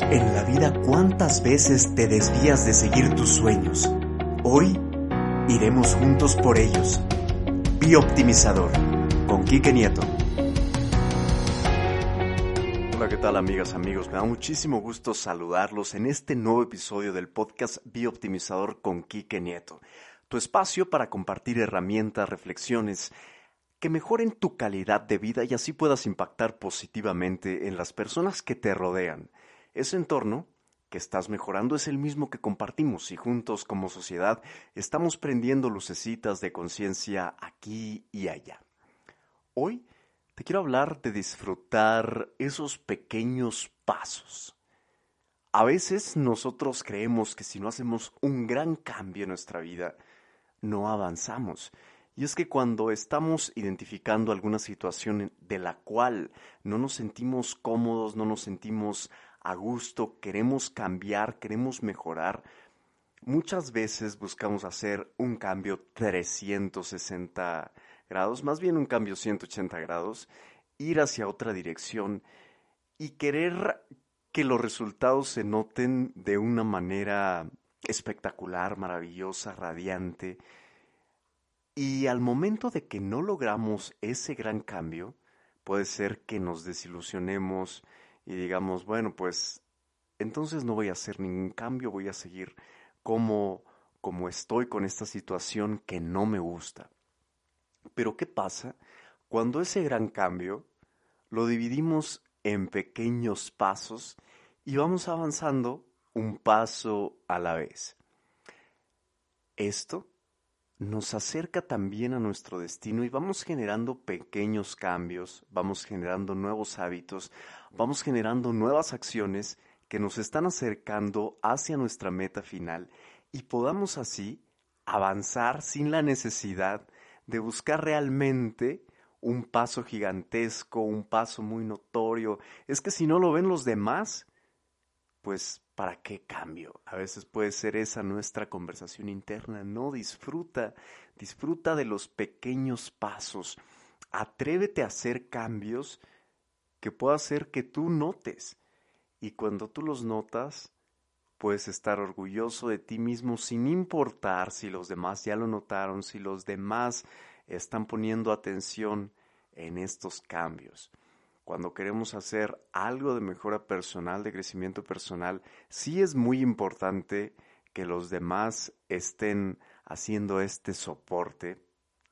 En la vida, ¿cuántas veces te desvías de seguir tus sueños? Hoy iremos juntos por ellos. Bioptimizador, con Quique Nieto. Hola, ¿qué tal amigas, amigos? Me da muchísimo gusto saludarlos en este nuevo episodio del podcast Bioptimizador con Quique Nieto. Tu espacio para compartir herramientas, reflexiones que mejoren tu calidad de vida y así puedas impactar positivamente en las personas que te rodean. Ese entorno que estás mejorando es el mismo que compartimos y juntos como sociedad estamos prendiendo lucecitas de conciencia aquí y allá. Hoy te quiero hablar de disfrutar esos pequeños pasos. A veces nosotros creemos que si no hacemos un gran cambio en nuestra vida, no avanzamos. Y es que cuando estamos identificando alguna situación de la cual no nos sentimos cómodos, no nos sentimos a gusto, queremos cambiar, queremos mejorar, muchas veces buscamos hacer un cambio 360 grados, más bien un cambio 180 grados, ir hacia otra dirección y querer que los resultados se noten de una manera espectacular, maravillosa, radiante. Y al momento de que no logramos ese gran cambio, puede ser que nos desilusionemos, y digamos, bueno, pues entonces no voy a hacer ningún cambio, voy a seguir como, como estoy con esta situación que no me gusta. Pero ¿qué pasa cuando ese gran cambio lo dividimos en pequeños pasos y vamos avanzando un paso a la vez? Esto nos acerca también a nuestro destino y vamos generando pequeños cambios, vamos generando nuevos hábitos, vamos generando nuevas acciones que nos están acercando hacia nuestra meta final y podamos así avanzar sin la necesidad de buscar realmente un paso gigantesco, un paso muy notorio. Es que si no lo ven los demás, pues ¿para qué cambio? A veces puede ser esa nuestra conversación interna. No disfruta, disfruta de los pequeños pasos. Atrévete a hacer cambios que pueda hacer que tú notes. Y cuando tú los notas, puedes estar orgulloso de ti mismo sin importar si los demás ya lo notaron, si los demás están poniendo atención en estos cambios cuando queremos hacer algo de mejora personal, de crecimiento personal, sí es muy importante que los demás estén haciendo este soporte.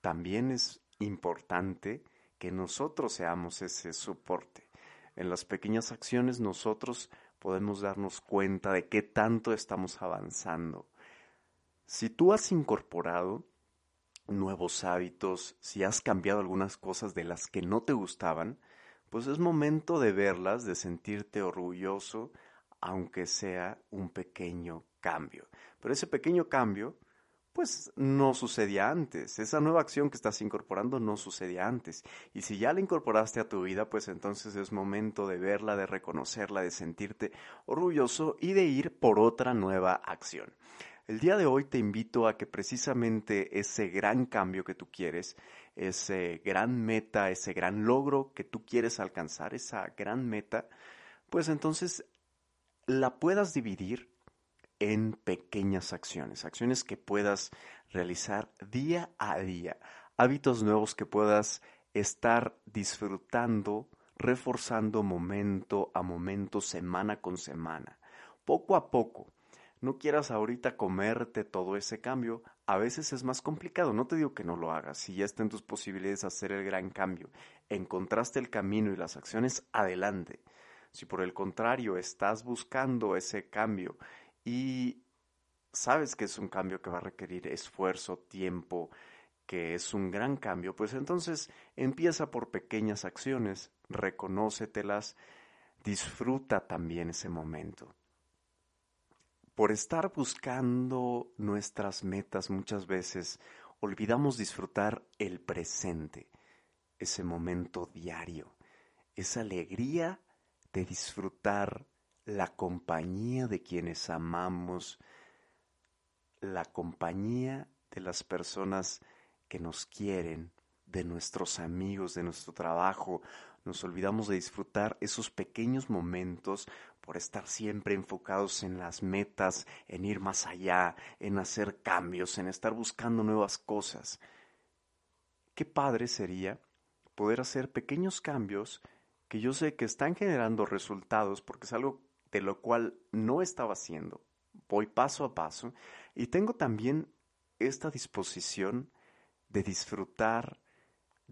También es importante que nosotros seamos ese soporte. En las pequeñas acciones nosotros podemos darnos cuenta de qué tanto estamos avanzando. Si tú has incorporado nuevos hábitos, si has cambiado algunas cosas de las que no te gustaban, pues es momento de verlas, de sentirte orgulloso, aunque sea un pequeño cambio. Pero ese pequeño cambio, pues no sucedía antes. Esa nueva acción que estás incorporando no sucedía antes. Y si ya la incorporaste a tu vida, pues entonces es momento de verla, de reconocerla, de sentirte orgulloso y de ir por otra nueva acción. El día de hoy te invito a que precisamente ese gran cambio que tú quieres, ese gran meta, ese gran logro que tú quieres alcanzar, esa gran meta, pues entonces la puedas dividir en pequeñas acciones, acciones que puedas realizar día a día, hábitos nuevos que puedas estar disfrutando, reforzando momento a momento, semana con semana, poco a poco no quieras ahorita comerte todo ese cambio, a veces es más complicado. No te digo que no lo hagas, si ya está en tus posibilidades hacer el gran cambio, encontraste el camino y las acciones, adelante. Si por el contrario estás buscando ese cambio y sabes que es un cambio que va a requerir esfuerzo, tiempo, que es un gran cambio, pues entonces empieza por pequeñas acciones, reconócetelas, Disfruta también ese momento. Por estar buscando nuestras metas muchas veces, olvidamos disfrutar el presente, ese momento diario, esa alegría de disfrutar la compañía de quienes amamos, la compañía de las personas que nos quieren, de nuestros amigos, de nuestro trabajo. Nos olvidamos de disfrutar esos pequeños momentos por estar siempre enfocados en las metas, en ir más allá, en hacer cambios, en estar buscando nuevas cosas. Qué padre sería poder hacer pequeños cambios que yo sé que están generando resultados porque es algo de lo cual no estaba haciendo. Voy paso a paso y tengo también esta disposición de disfrutar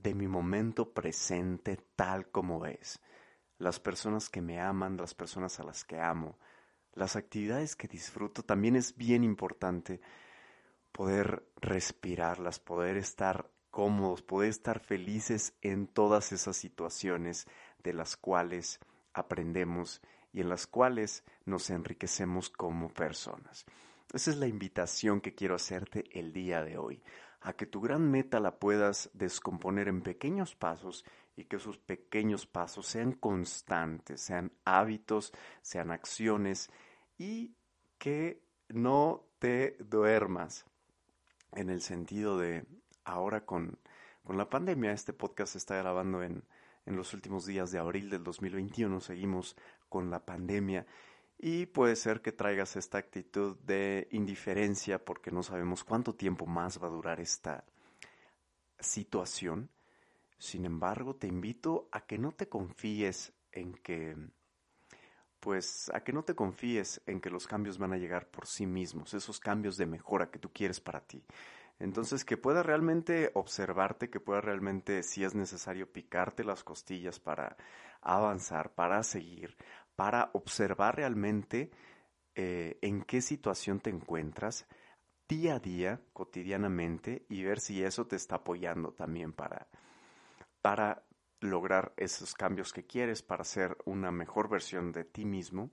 de mi momento presente tal como es. Las personas que me aman, las personas a las que amo, las actividades que disfruto, también es bien importante poder respirarlas, poder estar cómodos, poder estar felices en todas esas situaciones de las cuales aprendemos y en las cuales nos enriquecemos como personas. Esa es la invitación que quiero hacerte el día de hoy, a que tu gran meta la puedas descomponer en pequeños pasos y que esos pequeños pasos sean constantes, sean hábitos, sean acciones y que no te duermas en el sentido de ahora con, con la pandemia, este podcast se está grabando en, en los últimos días de abril del 2021, seguimos con la pandemia y puede ser que traigas esta actitud de indiferencia porque no sabemos cuánto tiempo más va a durar esta situación. Sin embargo, te invito a que no te confíes en que pues a que no te confíes en que los cambios van a llegar por sí mismos, esos cambios de mejora que tú quieres para ti. Entonces, que puedas realmente observarte, que puedas realmente, si es necesario, picarte las costillas para avanzar, para seguir, para observar realmente eh, en qué situación te encuentras día a día, cotidianamente, y ver si eso te está apoyando también para, para lograr esos cambios que quieres, para ser una mejor versión de ti mismo.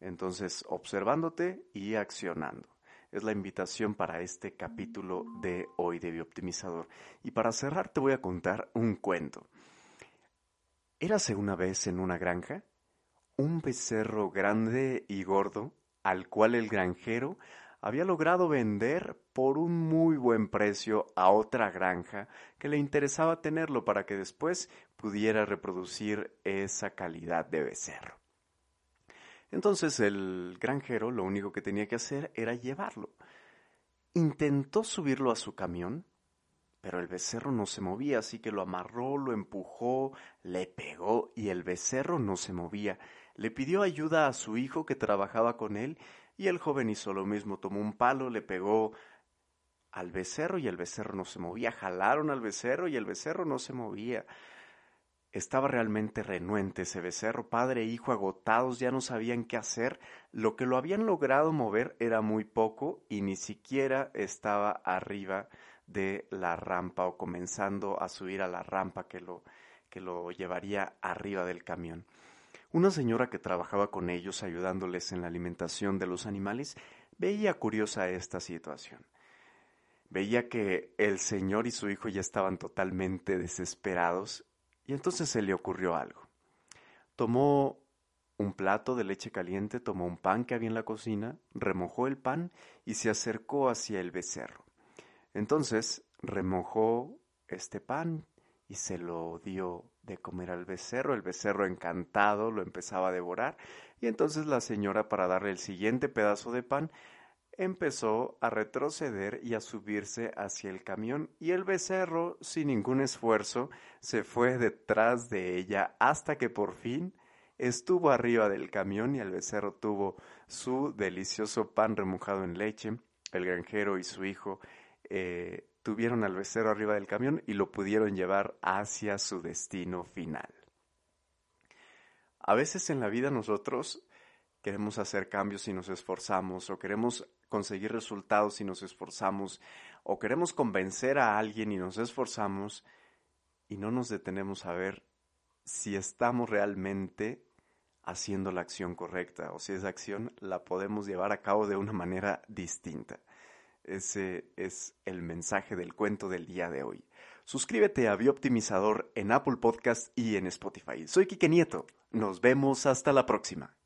Entonces, observándote y accionando. Es la invitación para este capítulo de hoy de Biooptimizador. Y para cerrar te voy a contar un cuento. Érase una vez en una granja un becerro grande y gordo al cual el granjero había logrado vender por un muy buen precio a otra granja que le interesaba tenerlo para que después pudiera reproducir esa calidad de becerro. Entonces el granjero lo único que tenía que hacer era llevarlo. Intentó subirlo a su camión, pero el becerro no se movía, así que lo amarró, lo empujó, le pegó y el becerro no se movía. Le pidió ayuda a su hijo que trabajaba con él y el joven hizo lo mismo, tomó un palo, le pegó al becerro y el becerro no se movía, jalaron al becerro y el becerro no se movía. Estaba realmente renuente ese becerro, padre e hijo agotados, ya no sabían qué hacer, lo que lo habían logrado mover era muy poco y ni siquiera estaba arriba de la rampa o comenzando a subir a la rampa que lo, que lo llevaría arriba del camión. Una señora que trabajaba con ellos ayudándoles en la alimentación de los animales veía curiosa esta situación. Veía que el señor y su hijo ya estaban totalmente desesperados y entonces se le ocurrió algo. Tomó un plato de leche caliente, tomó un pan que había en la cocina, remojó el pan y se acercó hacia el becerro. Entonces remojó este pan y se lo dio de comer al becerro. El becerro encantado lo empezaba a devorar y entonces la señora para darle el siguiente pedazo de pan empezó a retroceder y a subirse hacia el camión y el becerro sin ningún esfuerzo se fue detrás de ella hasta que por fin estuvo arriba del camión y el becerro tuvo su delicioso pan remojado en leche. El granjero y su hijo eh, tuvieron al becerro arriba del camión y lo pudieron llevar hacia su destino final. A veces en la vida nosotros queremos hacer cambios y nos esforzamos, o queremos conseguir resultados y nos esforzamos, o queremos convencer a alguien y nos esforzamos, y no nos detenemos a ver si estamos realmente haciendo la acción correcta o si esa acción la podemos llevar a cabo de una manera distinta. Ese es el mensaje del cuento del día de hoy. Suscríbete a Bioptimizador en Apple Podcast y en Spotify. Soy Quique Nieto. Nos vemos hasta la próxima.